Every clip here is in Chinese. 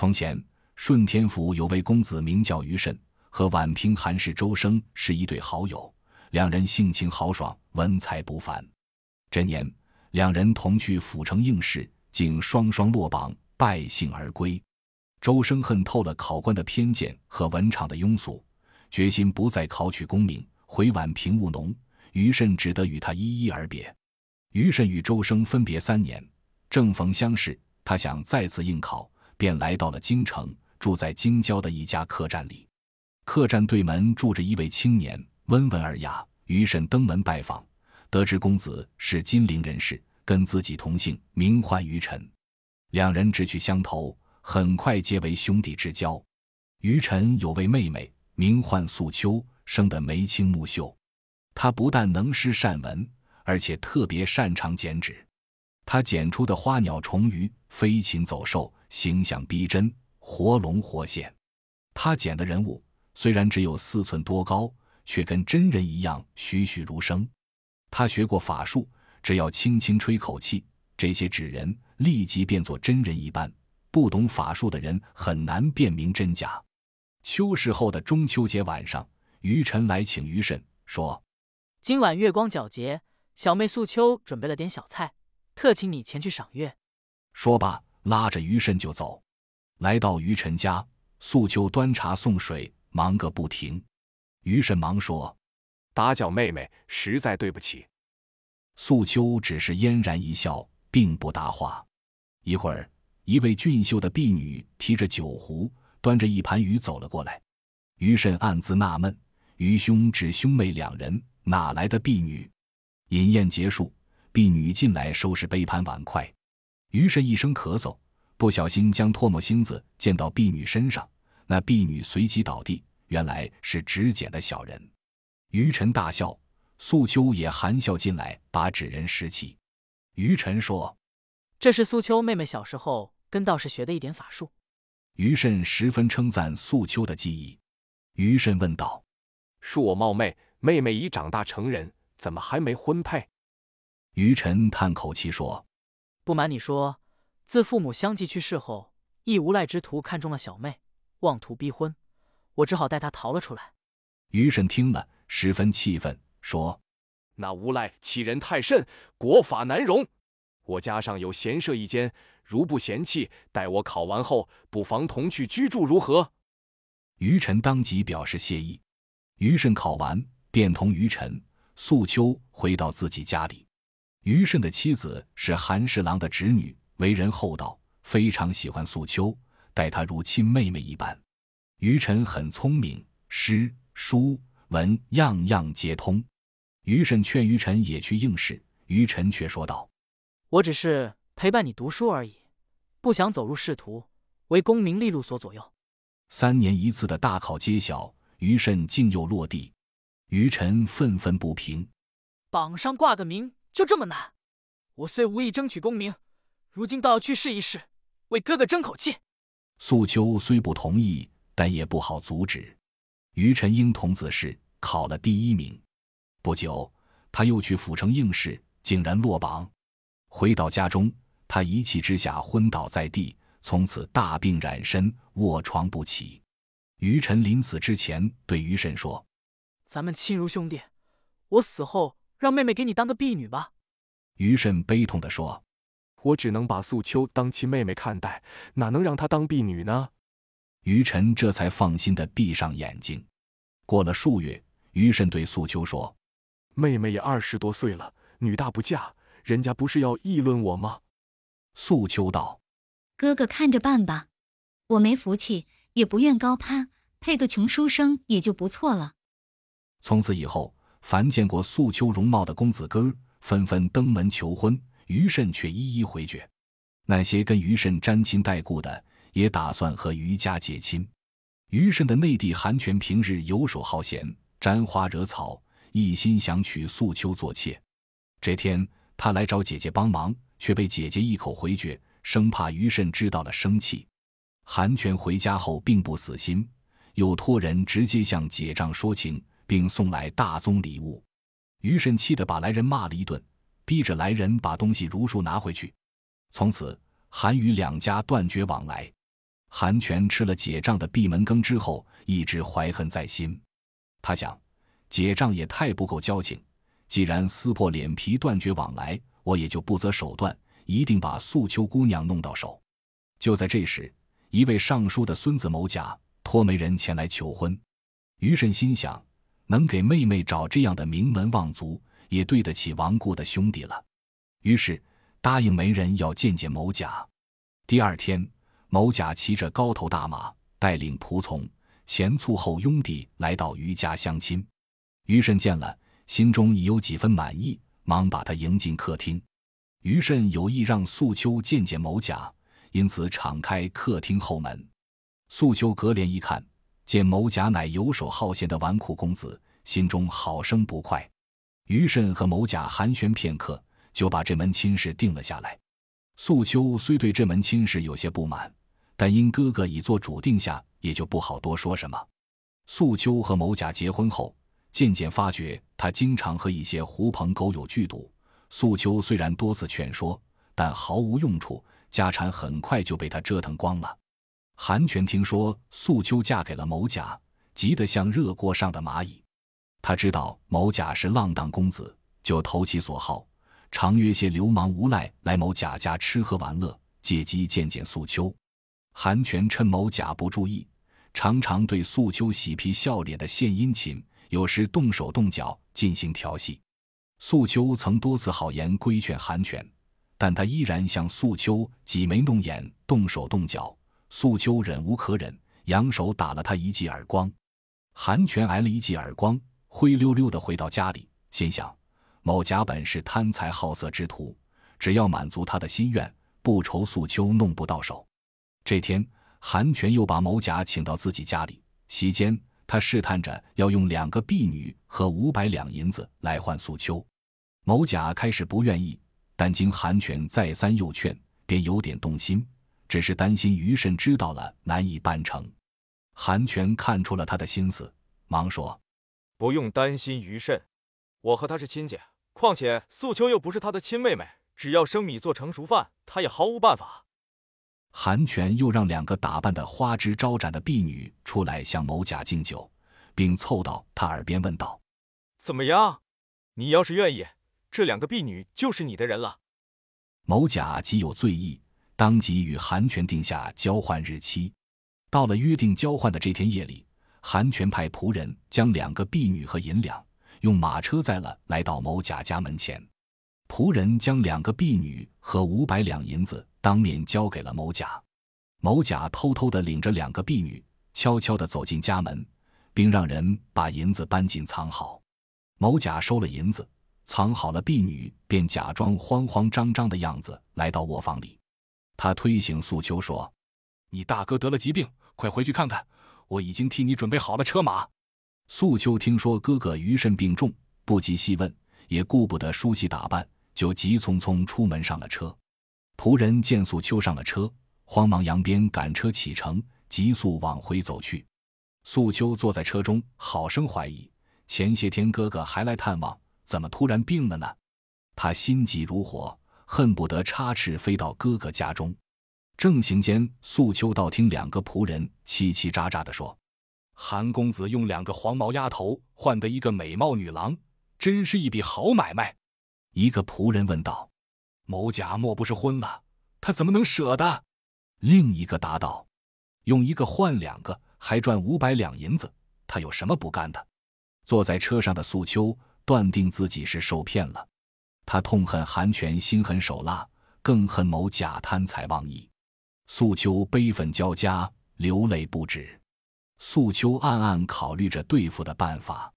从前，顺天府有位公子名叫于慎，和宛平韩氏周生是一对好友，两人性情豪爽，文采不凡。这年，两人同去府城应试，竟双双落榜，败兴而归。周生恨透了考官的偏见和文场的庸俗，决心不再考取功名，回宛平务农。于慎只得与他依依而别。于慎与周生分别三年，正逢乡试，他想再次应考，便来到了京城，住在京郊的一家客栈里。客栈对门住着一位青年，温文尔雅。于慎登门拜访，得知公子是金陵人士，跟自己同姓，名唤于晨。两人志趣相投，很快结为兄弟之交。于晨有位妹妹，名唤素秋，生得眉清目秀。她不但能诗善文，而且特别擅长剪纸。她剪出的花鸟虫鱼、飞禽走兽，形象逼真，活龙活现。他剪的人物虽然只有四寸多高，却跟真人一样栩栩如生。他学过法术，只要轻轻吹口气，这些纸人立即变作真人一般。不懂法术的人很难辨明真假。秋试后的中秋节晚上，于晨来请于慎说。今晚月光皎洁，小妹素秋准备了点小菜，特请你前去赏月。说罢，拉着于慎就走。来到于晨家，素秋端茶送水，忙个不停。于慎忙说：“打搅妹妹，实在对不起。”素秋只是嫣然一笑，并不答话。一会儿，一位俊秀的婢女提着酒壶，端着一盘鱼走了过来。于慎暗自纳闷：余兄只兄妹两人。哪来的婢女？饮宴结束，婢女进来收拾杯盘碗筷。于是，一声咳嗽，不小心将唾沫星子溅到婢女身上。那婢女随即倒地，原来是纸剪的小人。于晨大笑，素秋也含笑进来，把纸人拾起。于晨说：“这是素秋妹妹小时候跟道士学的一点法术。”于慎十分称赞素秋的技艺。于慎问道：“恕我冒昧。”妹妹已长大成人，怎么还没婚配？于晨叹口气说：“不瞒你说，自父母相继去世后，一无赖之徒看中了小妹，妄图逼婚，我只好带她逃了出来。”于婶听了，十分气愤，说：“那无赖欺人太甚，国法难容。我家上有闲舍一间，如不嫌弃，待我考完后，不妨同去居住，如何？”于晨当即表示谢意。于慎考完。便同于晨、素秋回到自己家里。于慎的妻子是韩侍郎的侄女，为人厚道，非常喜欢素秋，待她如亲妹妹一般。于晨很聪明，诗书文样样皆通。于慎劝于晨也去应试，于晨却说道：“我只是陪伴你读书而已，不想走入仕途，为功名利禄所左右。”三年一次的大考揭晓，于慎竟又落地。于晨愤愤不平，榜上挂个名就这么难？我虽无意争取功名，如今倒要去试一试，为哥哥争口气。素秋虽不同意，但也不好阻止。于晨英童子试，考了第一名。不久，他又去府城应试，竟然落榜。回到家中，他一气之下昏倒在地，从此大病染身，卧床不起。于晨临死之前对于慎说。咱们亲如兄弟，我死后让妹妹给你当个婢女吧。于慎悲痛地说：“我只能把素秋当亲妹妹看待，哪能让她当婢女呢？”于晨这才放心地闭上眼睛。过了数月，于慎对素秋说：“妹妹也二十多岁了，女大不嫁，人家不是要议论我吗？”素秋道：“哥哥看着办吧，我没福气，也不愿高攀，配个穷书生也就不错了。”从此以后，凡见过素秋容貌的公子哥儿，纷纷登门求婚，于慎却一一回绝。那些跟于慎沾亲带故的，也打算和于家结亲。于慎的内弟韩权平日游手好闲，沾花惹草，一心想娶素秋做妾。这天，他来找姐姐帮忙，却被姐姐一口回绝，生怕于慎知道了生气。韩权回家后并不死心，又托人直接向姐丈说情。并送来大宗礼物，于慎气得把来人骂了一顿，逼着来人把东西如数拿回去。从此，韩于两家断绝往来。韩权吃了解账的闭门羹之后，一直怀恨在心。他想，解账也太不够交情。既然撕破脸皮断绝往来，我也就不择手段，一定把素秋姑娘弄到手。就在这时，一位尚书的孙子某甲托媒人前来求婚。余慎心想，能给妹妹找这样的名门望族，也对得起亡故的兄弟了。于是答应媒人要见见某甲。第二天，某甲骑着高头大马，带领仆从、前簇后拥地来到余家相亲。余慎见了。心中已有几分满意，忙把他迎进客厅。余慎有意让素秋见见某甲，因此敞开客厅后门。素秋隔帘一看，见某甲乃游手好闲的纨绔公子，心中好生不快。余慎和某甲寒暄片刻，就把这门亲事定了下来。素秋虽对这门亲事有些不满，但因哥哥已做主定下，也就不好多说什么。素秋和某甲结婚后。渐渐发觉，他经常和一些狐朋狗友聚赌。素秋虽然多次劝说，但毫无用处，家产很快就被他折腾光了。韩权听说素秋嫁给了某甲，急得像热锅上的蚂蚁。他知道某甲是浪荡公子，就投其所好，常约些流氓无赖来某甲家吃喝玩乐，借机见见素秋。韩权趁某甲不注意，常常对素秋喜皮笑脸的献殷勤。有时动手动脚进行调戏，素秋曾多次好言规劝韩权，但他依然向素秋挤眉弄眼、动手动脚。素秋忍无可忍，扬手打了他一记耳光。韩全挨了一记耳光，灰溜溜的回到家里，心想：某甲本是贪财好色之徒，只要满足他的心愿，不愁素秋弄不到手。这天，韩全又把某甲请到自己家里，席间。他试探着要用两个婢女和五百两银子来换素秋，某甲开始不愿意，但经韩全再三诱劝，便有点动心，只是担心余慎知道了难以办成。韩全看出了他的心思，忙说：“不用担心余慎，我和他是亲戚，况且素秋又不是他的亲妹妹，只要生米做成熟饭，他也毫无办法。”韩全又让两个打扮的花枝招展的婢女出来向某甲敬酒，并凑到他耳边问道：“怎么样？你要是愿意，这两个婢女就是你的人了。”某甲极有醉意，当即与韩全定下交换日期。到了约定交换的这天夜里，韩全派仆人将两个婢女和银两用马车载了，来到某甲家门前。仆人将两个婢女和五百两银子当面交给了某甲，某甲偷偷地领着两个婢女，悄悄地走进家门，并让人把银子搬进藏好。某甲收了银子，藏好了婢女，便假装慌慌张张的样子来到卧房里。他推醒素秋说：“你大哥得了疾病，快回去看看，我已经替你准备好了车马。”素秋听说哥哥余甚病重，不及细问，也顾不得梳洗打扮。就急匆匆出门上了车，仆人见素秋上了车，慌忙扬鞭赶车启程，急速往回走去。素秋坐在车中，好生怀疑：前些天哥哥还来探望，怎么突然病了呢？他心急如火，恨不得插翅飞到哥哥家中。正行间，素秋倒听两个仆人叽叽喳喳地说：“韩公子用两个黄毛丫头换得一个美貌女郎，真是一笔好买卖。”一个仆人问道：“某甲莫不是昏了？他怎么能舍得？”另一个答道：“用一个换两个，还赚五百两银子，他有什么不干的？”坐在车上的素秋断定自己是受骗了，他痛恨韩权心狠手辣，更恨某甲贪财忘义。素秋悲愤交加，流泪不止。素秋暗暗考虑着对付的办法，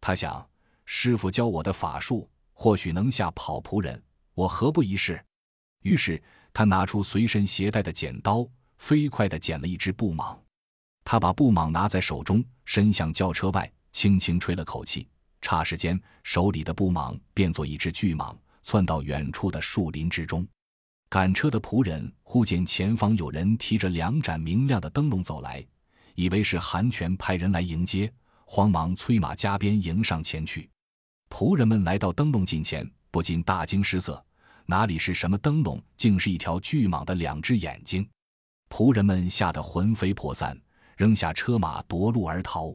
他想：师傅教我的法术。或许能吓跑仆人，我何不一试？于是他拿出随身携带的剪刀，飞快地剪了一只布蟒。他把布蟒拿在手中，伸向轿车外，轻轻吹了口气，霎时间，手里的布蟒变作一只巨蟒，窜到远处的树林之中。赶车的仆人忽见前方有人提着两盏明亮的灯笼走来，以为是韩全派人来迎接，慌忙催马加鞭迎上前去。仆人们来到灯笼近前，不禁大惊失色。哪里是什么灯笼，竟是一条巨蟒的两只眼睛！仆人们吓得魂飞魄散，扔下车马夺路而逃。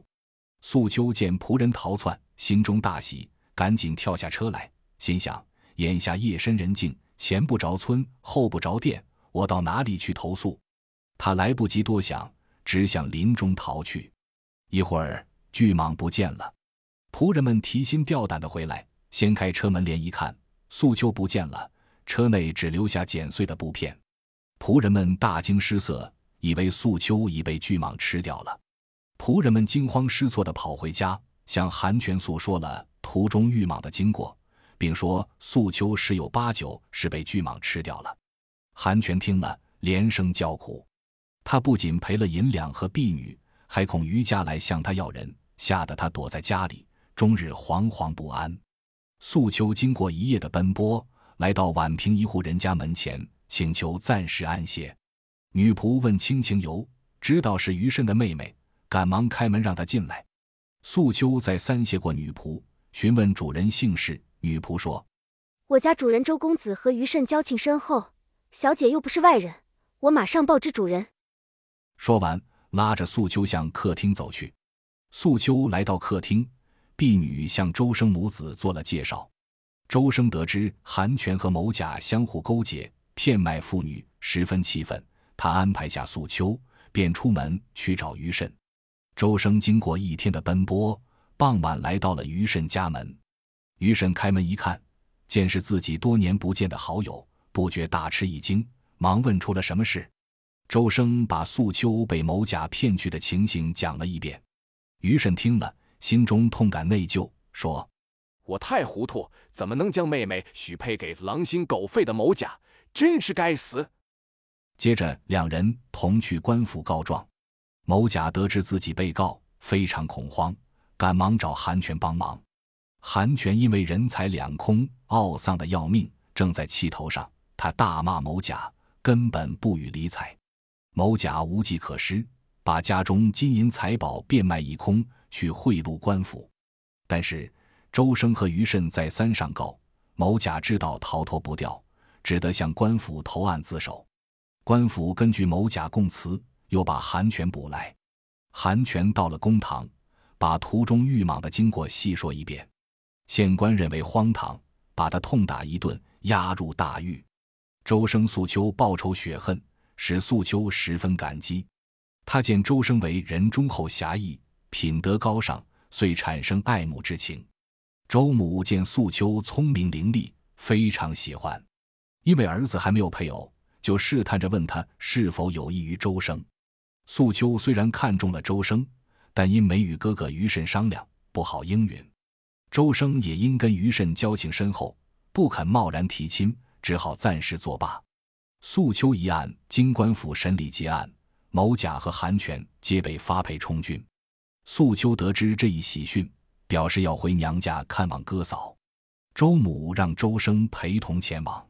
素秋见仆人逃窜，心中大喜，赶紧跳下车来，心想：眼下夜深人静，前不着村，后不着店，我到哪里去投宿？他来不及多想，只向林中逃去。一会儿，巨蟒不见了。仆人们提心吊胆的回来，掀开车门帘一看，素秋不见了，车内只留下剪碎的布片。仆人们大惊失色，以为素秋已被巨蟒吃掉了。仆人们惊慌失措地跑回家，向韩全诉说了途中遇蟒的经过，并说素秋十有八九是被巨蟒吃掉了。韩全听了，连声叫苦。他不仅赔了银两和婢女，还恐余家来向他要人，吓得他躲在家里，终日惶惶不安。素秋经过一夜的奔波，来到宛平一户人家门前，请求暂时安歇。女仆问亲情由，知道是余慎的妹妹，赶忙开门让她进来。素秋再三谢过女仆，询问主人姓氏。女仆说：“我家主人周公子和余慎交情深厚，小姐又不是外人，我马上报知主人。”说完，拉着素秋向客厅走去。素秋来到客厅，婢女向周生母子做了介绍。周生得知韩权和某甲相互勾结，骗卖妇女，十分气愤。他安排下素秋，便出门去找于慎。周生经过一天的奔波，傍晚来到了于慎家门。于慎开门一看，见是自己多年不见的好友，不觉大吃一惊，忙问出了什么事。周生把素秋被某甲骗去的情形讲了一遍，于慎听了，心中痛感内疚，说：“我太糊涂，怎么能将妹妹许配给狼心狗肺的某甲？真是该死！”接着，两人同去官府告状。某甲得知自己被告，非常恐慌，赶忙找韩权帮忙。韩权因为人财两空，懊丧的要命，正在气头上，他大骂某甲，根本不予理睬。某甲无计可施，把家中金银财宝变卖一空，去贿赂官府。但是周生和余慎再三上告，某甲知道逃脱不掉，只得向官府投案自首。官府根据某甲供词，又把韩权捕来。韩权到了公堂，把途中遇蟒的经过细说一遍。县官认为荒唐，把他痛打一顿，押入大狱。周生素秋报仇雪恨。使素秋十分感激，他见周生为人忠厚侠义，品德高尚，遂产生爱慕之情。周母见素秋聪明伶俐，非常喜欢。因为儿子还没有配偶，就试探着问他是否有益于周生。素秋虽然看中了周生，但因没与哥哥余慎商量，不好应允。周生也因跟余慎交情深厚，不肯贸然提亲，只好暂时作罢。素秋一案经官府审理结案，某甲和韩权皆被发配充军。素秋得知这一喜讯，表示要回娘家看望哥嫂。周母让周生陪同前往。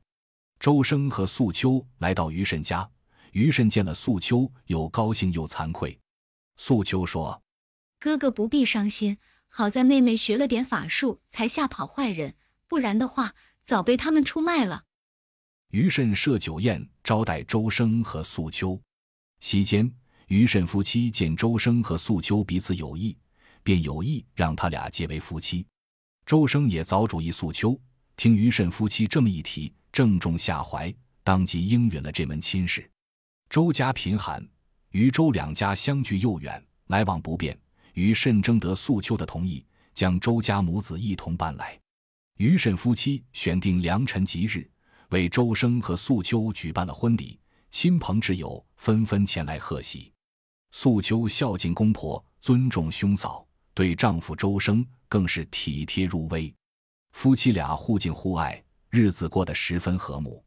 周生和素秋来到于慎家，于慎见了素秋，又高兴又惭愧。素秋说：“哥哥不必伤心，好在妹妹学了点法术，才吓跑坏人，不然的话，早被他们出卖了。”于慎设酒宴招待周生和素秋，席间，于慎夫妻见周生和素秋彼此有意，便有意让他俩结为夫妻。周生也早主意素秋，听于慎夫妻这么一提，正中下怀，当即应允了这门亲事。周家贫寒，与周两家相距又远，来往不便，于慎征得素秋的同意，将周家母子一同搬来。于慎夫妻选定良辰吉日。为周生和素秋举办了婚礼，亲朋挚友纷纷前来贺喜。素秋孝敬公婆，尊重兄嫂，对丈夫周生更是体贴入微。夫妻俩互敬互爱，日子过得十分和睦。